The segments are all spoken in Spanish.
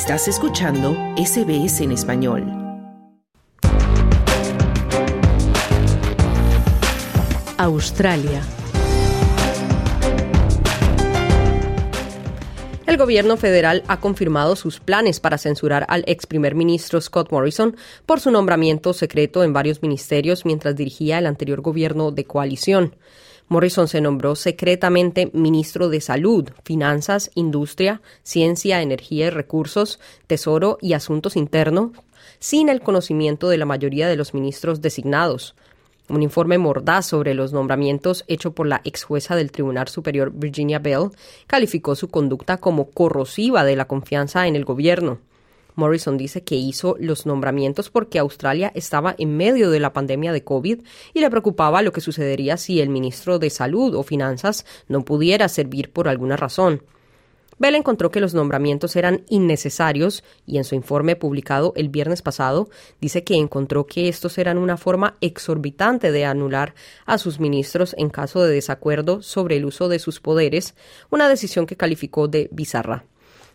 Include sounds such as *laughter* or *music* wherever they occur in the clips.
Estás escuchando SBS en español. Australia. El gobierno federal ha confirmado sus planes para censurar al ex primer ministro Scott Morrison por su nombramiento secreto en varios ministerios mientras dirigía el anterior gobierno de coalición. Morrison se nombró secretamente ministro de Salud, Finanzas, Industria, Ciencia, Energía y Recursos, Tesoro y Asuntos Internos, sin el conocimiento de la mayoría de los ministros designados. Un informe mordaz sobre los nombramientos hecho por la ex jueza del Tribunal Superior Virginia Bell calificó su conducta como corrosiva de la confianza en el gobierno. Morrison dice que hizo los nombramientos porque Australia estaba en medio de la pandemia de COVID y le preocupaba lo que sucedería si el ministro de Salud o Finanzas no pudiera servir por alguna razón. Bell encontró que los nombramientos eran innecesarios y en su informe publicado el viernes pasado dice que encontró que estos eran una forma exorbitante de anular a sus ministros en caso de desacuerdo sobre el uso de sus poderes, una decisión que calificó de bizarra.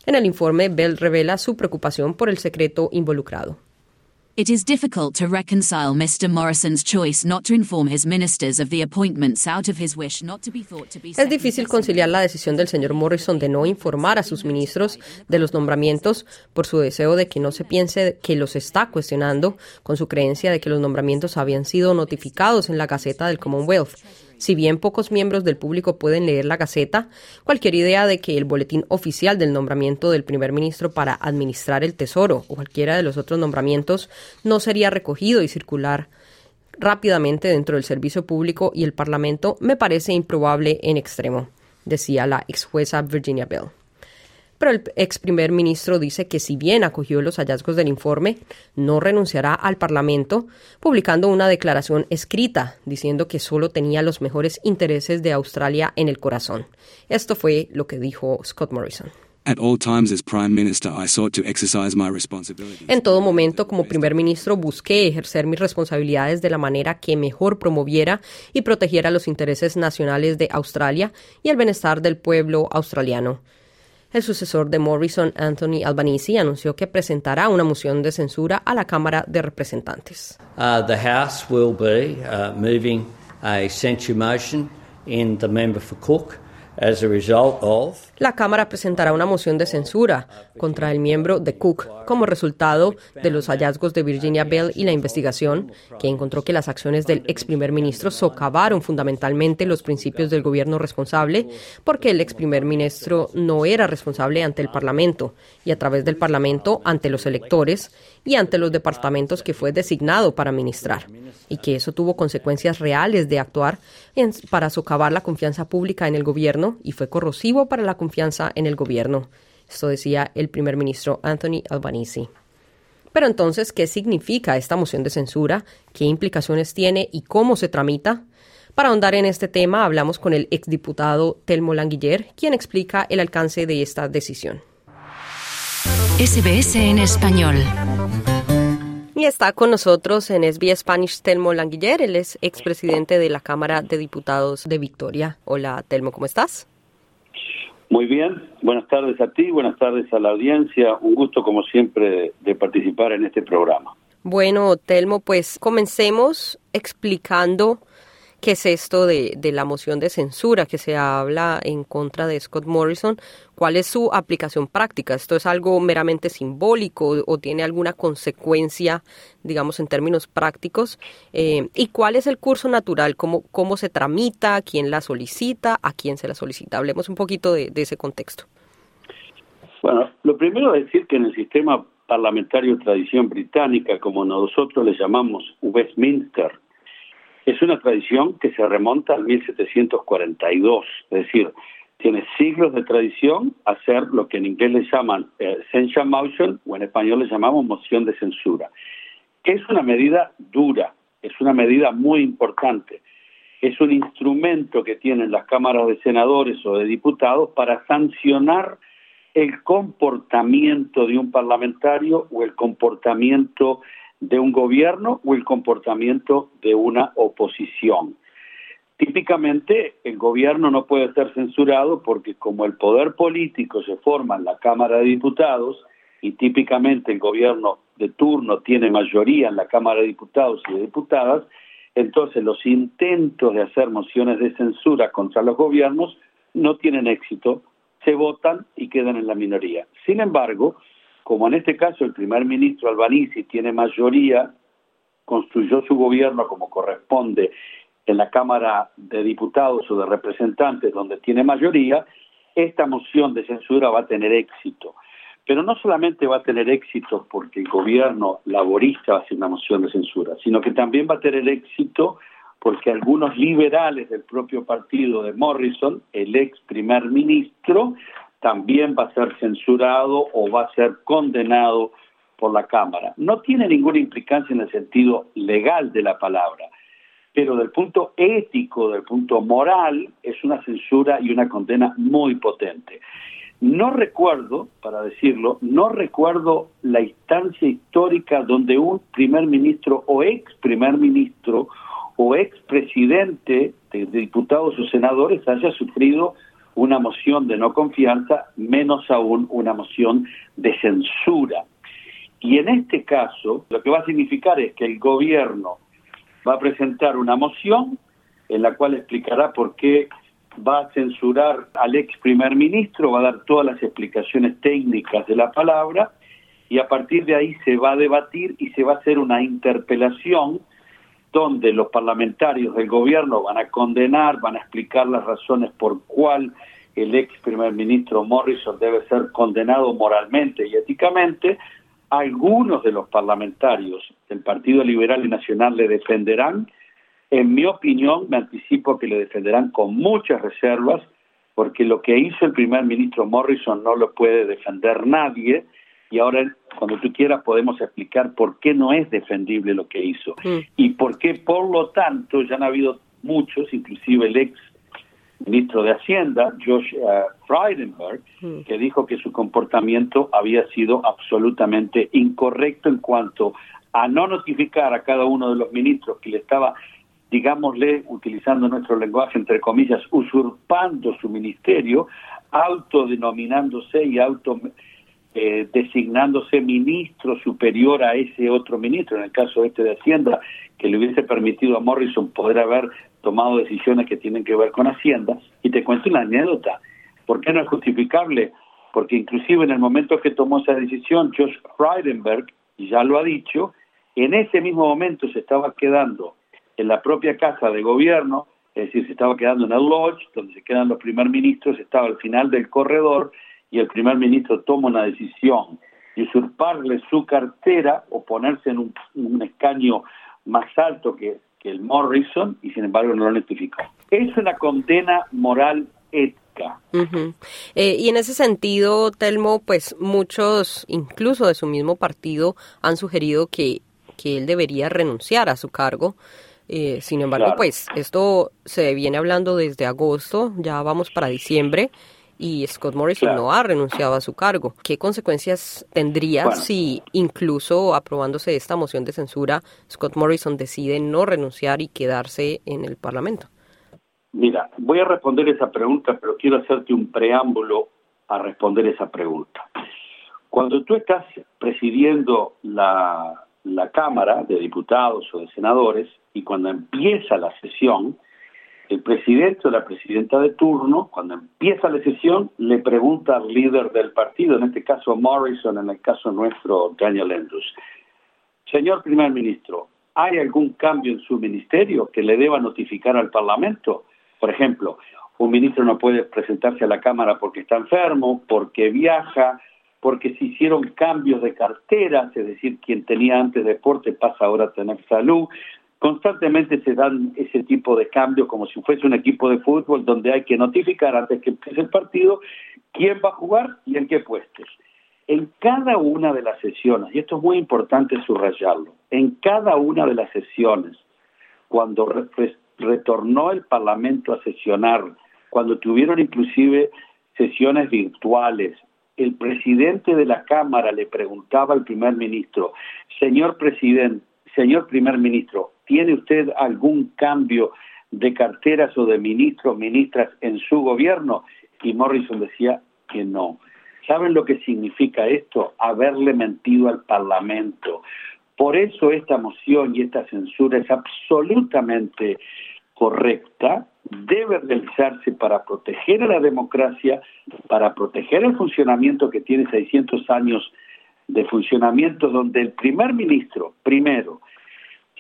En el informe, Bell revela su preocupación por el secreto involucrado. It is difficult to reconcile Mr. Morrison's choice not to inform his ministers of the appointments out of his wish not to be thought to be Es difícil conciliar la decisión del señor Morrison de no informar a sus ministros de los nombramientos por su deseo de que no se piense que los está cuestionando con su creencia de que los nombramientos habían sido notificados en la Gaceta del Commonwealth. Si bien pocos miembros del público pueden leer la Gaceta, cualquier idea de que el boletín oficial del nombramiento del primer ministro para administrar el Tesoro o cualquiera de los otros nombramientos no sería recogido y circular rápidamente dentro del servicio público y el Parlamento me parece improbable en extremo, decía la ex jueza Virginia Bell pero el ex primer ministro dice que si bien acogió los hallazgos del informe, no renunciará al Parlamento, publicando una declaración escrita diciendo que solo tenía los mejores intereses de Australia en el corazón. Esto fue lo que dijo Scott Morrison. En todo momento, como primer ministro, busqué ejercer mis responsabilidades de la manera que mejor promoviera y protegiera los intereses nacionales de Australia y el bienestar del pueblo australiano. El sucesor de Morrison, Anthony Albanese, anunció que presentará una moción de censura a la Cámara de Representantes. Uh, the House will be uh, moving a censure motion in the member for Cook la Cámara presentará una moción de censura contra el miembro de Cook como resultado de los hallazgos de Virginia Bell y la investigación, que encontró que las acciones del ex primer ministro socavaron fundamentalmente los principios del gobierno responsable, porque el ex primer ministro no era responsable ante el Parlamento y a través del Parlamento ante los electores y ante los departamentos que fue designado para administrar, y que eso tuvo consecuencias reales de actuar para socavar la confianza pública en el gobierno y fue corrosivo para la confianza en el gobierno. Esto decía el primer ministro Anthony Albanese. Pero entonces, ¿qué significa esta moción de censura? ¿Qué implicaciones tiene y cómo se tramita? Para ahondar en este tema, hablamos con el exdiputado Telmo Languiller, quien explica el alcance de esta decisión. SBS en español. Y está con nosotros en SBS Spanish Telmo Languiller, él es expresidente de la Cámara de Diputados de Victoria. Hola Telmo, ¿cómo estás? Muy bien, buenas tardes a ti, buenas tardes a la audiencia, un gusto como siempre de participar en este programa. Bueno, Telmo, pues comencemos explicando qué es esto de, la moción de censura que se habla en contra de Scott Morrison, cuál es su aplicación práctica. ¿Esto es algo meramente simbólico o, tiene alguna consecuencia, digamos, en términos prácticos? Eh, ¿Y cuál es el curso natural? ¿Cómo, ¿Cómo se tramita? ¿Quién la solicita? ¿A quién se la solicita? Hablemos un poquito de, de ese contexto. Bueno, lo primero es decir que en el sistema parlamentario tradición británica, como nosotros le llamamos Westminster, es una tradición que se remonta al 1742, es decir, tiene siglos de tradición hacer lo que en inglés le llaman eh, censure motion o en español le llamamos moción de censura, que es una medida dura, es una medida muy importante, es un instrumento que tienen las cámaras de senadores o de diputados para sancionar el comportamiento de un parlamentario o el comportamiento de un gobierno o el comportamiento de una oposición. Típicamente el gobierno no puede ser censurado porque como el poder político se forma en la Cámara de Diputados, y típicamente el gobierno de turno tiene mayoría en la Cámara de Diputados y de Diputadas, entonces los intentos de hacer mociones de censura contra los gobiernos no tienen éxito, se votan y quedan en la minoría. Sin embargo, como en este caso el primer ministro Albanese tiene mayoría, construyó su gobierno como corresponde en la Cámara de Diputados o de Representantes, donde tiene mayoría, esta moción de censura va a tener éxito. Pero no solamente va a tener éxito porque el gobierno laborista va a hacer una moción de censura, sino que también va a tener éxito porque algunos liberales del propio partido de Morrison, el ex primer ministro, también va a ser censurado o va a ser condenado por la Cámara. No tiene ninguna implicancia en el sentido legal de la palabra, pero del punto ético, del punto moral, es una censura y una condena muy potente. No recuerdo, para decirlo, no recuerdo la instancia histórica donde un primer ministro o ex primer ministro o ex presidente de diputados o senadores haya sufrido una moción de no confianza, menos aún una moción de censura. Y en este caso, lo que va a significar es que el gobierno va a presentar una moción en la cual explicará por qué va a censurar al ex primer ministro, va a dar todas las explicaciones técnicas de la palabra y a partir de ahí se va a debatir y se va a hacer una interpelación donde los parlamentarios del gobierno van a condenar, van a explicar las razones por cuál el ex primer ministro Morrison debe ser condenado moralmente y éticamente, algunos de los parlamentarios del Partido Liberal y Nacional le defenderán. En mi opinión, me anticipo que le defenderán con muchas reservas, porque lo que hizo el primer ministro Morrison no lo puede defender nadie, y ahora cuando tú quieras podemos explicar por qué no es defendible lo que hizo mm. y por qué por lo tanto ya han habido muchos, inclusive el ex ministro de Hacienda, Josh uh, Frydenberg, mm. que dijo que su comportamiento había sido absolutamente incorrecto en cuanto a no notificar a cada uno de los ministros que le estaba, digámosle, utilizando nuestro lenguaje entre comillas, usurpando su ministerio, autodenominándose y auto eh, designándose ministro superior a ese otro ministro, en el caso este de Hacienda, que le hubiese permitido a Morrison poder haber tomado decisiones que tienen que ver con Hacienda. Y te cuento una anécdota. ¿Por qué no es justificable? Porque inclusive en el momento que tomó esa decisión, Josh Frydenberg, ya lo ha dicho, en ese mismo momento se estaba quedando en la propia casa de gobierno, es decir, se estaba quedando en el lodge, donde se quedan los primer ministros, estaba al final del corredor, y el primer ministro toma una decisión de usurparle su cartera o ponerse en un, escaño más alto que, el Morrison y sin embargo no lo notificó. Es una condena moral ética. Eh, y en ese sentido, Telmo, pues muchos, incluso de su mismo partido, han sugerido que, que él debería renunciar a su cargo. Eh, sin embargo, pues esto se viene hablando desde agosto, ya vamos para diciembre y Scott Morrison no ha renunciado a su cargo. ¿Qué consecuencias tendría si incluso aprobándose esta moción de censura, Scott Morrison decide no renunciar y quedarse en el Parlamento? Mira, voy a responder esa pregunta, pero quiero hacerte un preámbulo a responder esa pregunta. Cuando tú estás presidiendo la, la Cámara de Diputados o de Senadores y cuando empieza la sesión, el presidente o la presidenta de turno, cuando empieza la sesión, le pregunta al líder del partido, en este caso Morrison, en el caso nuestro Daniel Andrews, señor primer ministro, ¿hay algún cambio en su ministerio que le deba notificar al Parlamento? Por ejemplo, un ministro no puede presentarse a la Cámara porque está enfermo, porque viaja, porque se hicieron cambios de cartera, es decir, quien tenía antes deporte pasa ahora a tener salud, constantemente se dan ese tipo de cambios como si fuese un equipo de fútbol donde hay que notificar antes que empiece el partido quién va a jugar y en qué puestos. En cada una de las sesiones, y esto es muy importante subrayarlo, en cada una de las sesiones, cuando retornó el Parlamento a sesionar, cuando tuvieron inclusive sesiones virtuales, el presidente de la Cámara le preguntaba al primer ministro, señor presidente, señor primer ministro, ¿tiene usted algún cambio de carteras o de ministros, ministras en su gobierno? Y Morrison decía que no. ¿Saben lo que significa esto? Haberle mentido al Parlamento. Por eso esta moción y esta censura es absolutamente correcta, debe realizarse para proteger a la democracia, para proteger el funcionamiento que tiene 600 años de funcionamiento, donde el primer ministro, primero,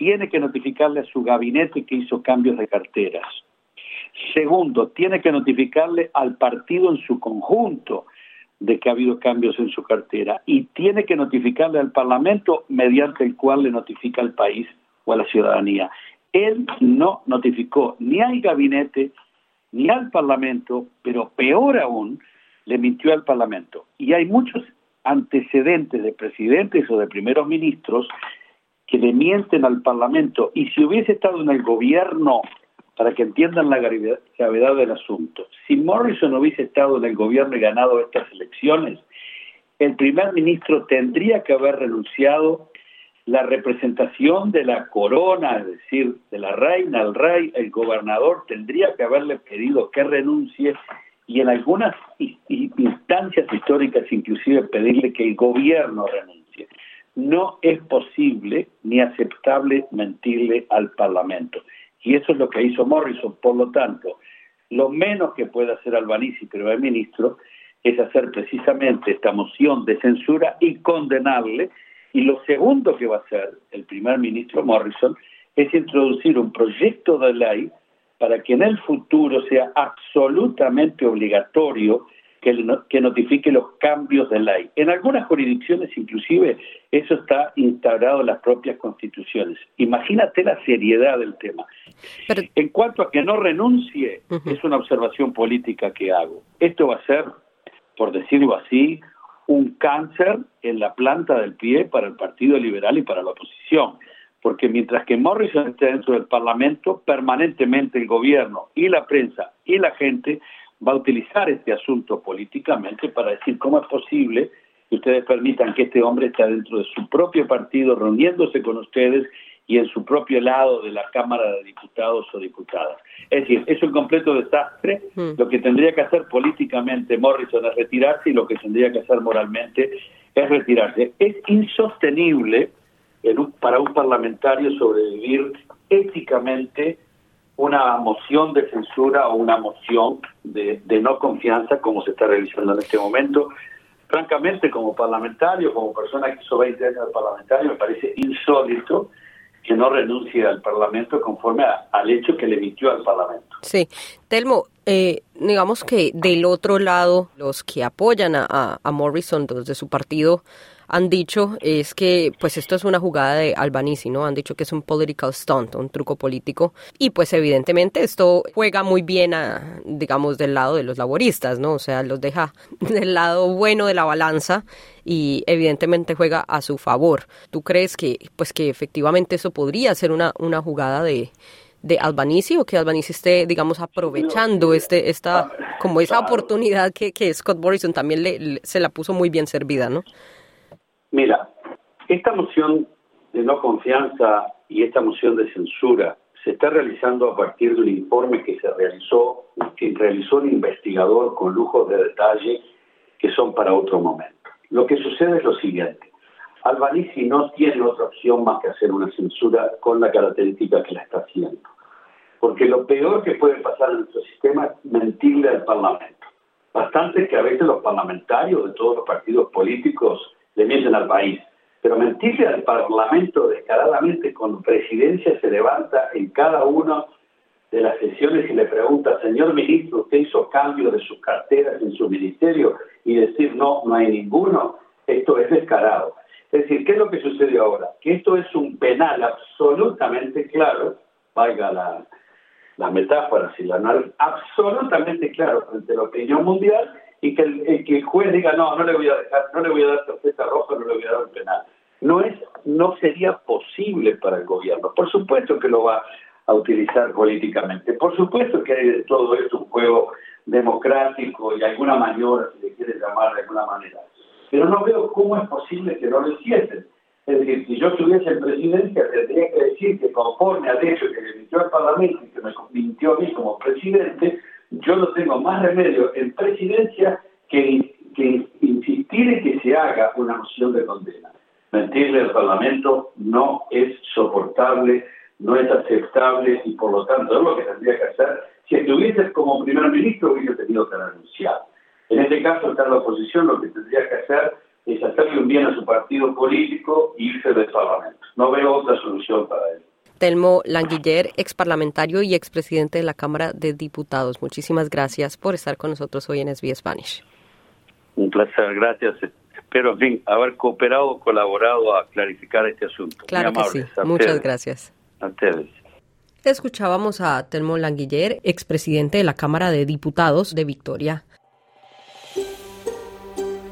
tiene que notificarle a su gabinete que hizo cambios de carteras. Segundo, tiene que notificarle al partido en su conjunto de que ha habido cambios en su cartera y tiene que notificarle al Parlamento mediante el cual le notifica al país o a la ciudadanía. Él no notificó ni al gabinete ni al Parlamento, pero peor aún, le mintió al Parlamento. Y hay muchos antecedentes de presidentes o de primeros ministros que le mienten al Parlamento. Y si hubiese estado en el gobierno, para que entiendan la gravedad del asunto, si Morrison hubiese estado en el gobierno y ganado estas elecciones, el primer ministro tendría que haber renunciado la representación de la corona, es decir, de la reina, el rey, el gobernador, tendría que haberle pedido que renuncie y en algunas instancias históricas inclusive pedirle que el gobierno renuncie. No es posible ni aceptable mentirle al Parlamento. Y eso es lo que hizo Morrison. Por lo tanto, lo menos que puede hacer Albanese, primer ministro, es hacer precisamente esta moción de censura y condenarle. Y lo segundo que va a hacer el primer ministro Morrison es introducir un proyecto de ley para que en el futuro sea absolutamente obligatorio que, notifique los cambios de ley. En algunas jurisdicciones inclusive eso está instaurado en las propias constituciones. Imagínate la seriedad del tema. En cuanto a que no renuncie, es una observación política que hago. Esto va a ser, por decirlo así, un cáncer en la planta del pie para el Partido Liberal y para la oposición. Porque mientras que Morrison esté dentro del Parlamento, permanentemente el gobierno y la prensa y la gente va a utilizar este asunto políticamente para decir cómo es posible que ustedes permitan que este hombre esté dentro de su propio partido reuniéndose con ustedes y en su propio lado de la Cámara de Diputados o Diputadas. Es decir, es un completo desastre. Hmm. Lo que tendría que hacer políticamente Morrison es retirarse y lo que tendría que hacer moralmente es retirarse. Es insostenible para un parlamentario sobrevivir éticamente una moción de censura o una moción de, no confianza como se está realizando en este momento. Francamente, como parlamentario, como persona que hizo 20 años de parlamentario, me parece insólito que no renuncie al Parlamento conforme al hecho que le emitió al Parlamento. Sí, Telmo, eh, digamos que del otro lado, los que apoyan a, a Morrison, los de su partido, han dicho es que pues esto es una jugada de Albanese, ¿no? Han dicho que es un political stunt, un truco político y pues evidentemente esto juega muy bien a, digamos, del lado de los laboristas, ¿no? O sea, los deja *laughs* del lado bueno de la balanza y evidentemente juega a su favor. ¿Tú crees que pues que efectivamente eso podría ser una, una jugada de de Albanese o que Albanese esté, digamos, aprovechando este, esta, como esa oportunidad que, que Scott Morrison también le, se la puso muy bien servida, ¿no? Mira, esta moción de no confianza y esta moción de censura se está realizando a partir de un informe que se realizó, que realizó un investigador con lujos de detalle que son para otro momento. Lo que sucede es lo siguiente. Albanese no tiene otra opción más que hacer una censura con la característica que la está haciendo. Porque lo peor que puede pasar en nuestro sistema es mentirle al Parlamento. Bastante que a veces los parlamentarios de todos los partidos políticos le mienten al país. Pero mentirle al Parlamento descaradamente con presidencia se levanta en cada una de las sesiones y le pregunta, señor ministro, ¿usted hizo cambio de sus carteras en su ministerio? Y decir, no, no hay ninguno, esto es descarado. Es decir, ¿qué es lo que sucede ahora? Que esto es un penal absolutamente claro, valga la, la metáfora, si la no, absolutamente claro frente a la opinión mundial y que el, que el juez diga no, no le voy a dejar, no le voy a dar tarjeta roja, no le voy a dar un penal. No es, no sería posible para el gobierno. Por supuesto que lo va a utilizar políticamente. Por supuesto que hay de todo esto un juego democrático y alguna maniobra, si le quiere llamar de alguna manera. Pero no veo cómo es posible que no lo hiciesen. Es decir, si yo estuviese en presidencia, tendría que decir que conforme al hecho que le emitió al Parlamento y que me mintió a mí como presidente, yo no tengo más remedio en presidencia que, pide que se haga una moción de condena. Mentirle al Parlamento no es soportable, no es aceptable y por lo tanto es lo que tendría que hacer. Si estuviese como primer ministro hubiese tenido que renunciar. En este caso está la oposición, lo que tendría que hacer es hacerle un bien a su partido político e irse del Parlamento. No veo otra solución para él. Telmo Languiller, ex parlamentario y expresidente de la Cámara de Diputados. Muchísimas gracias por estar con nosotros hoy en SBS Spanish. Un placer, gracias. Espero, en fin, haber cooperado, colaborado a clarificar este asunto. Claro que sí. Muchas gracias. A ustedes. Escuchábamos a Telmo Languiller, expresidente de la Cámara de Diputados de Victoria.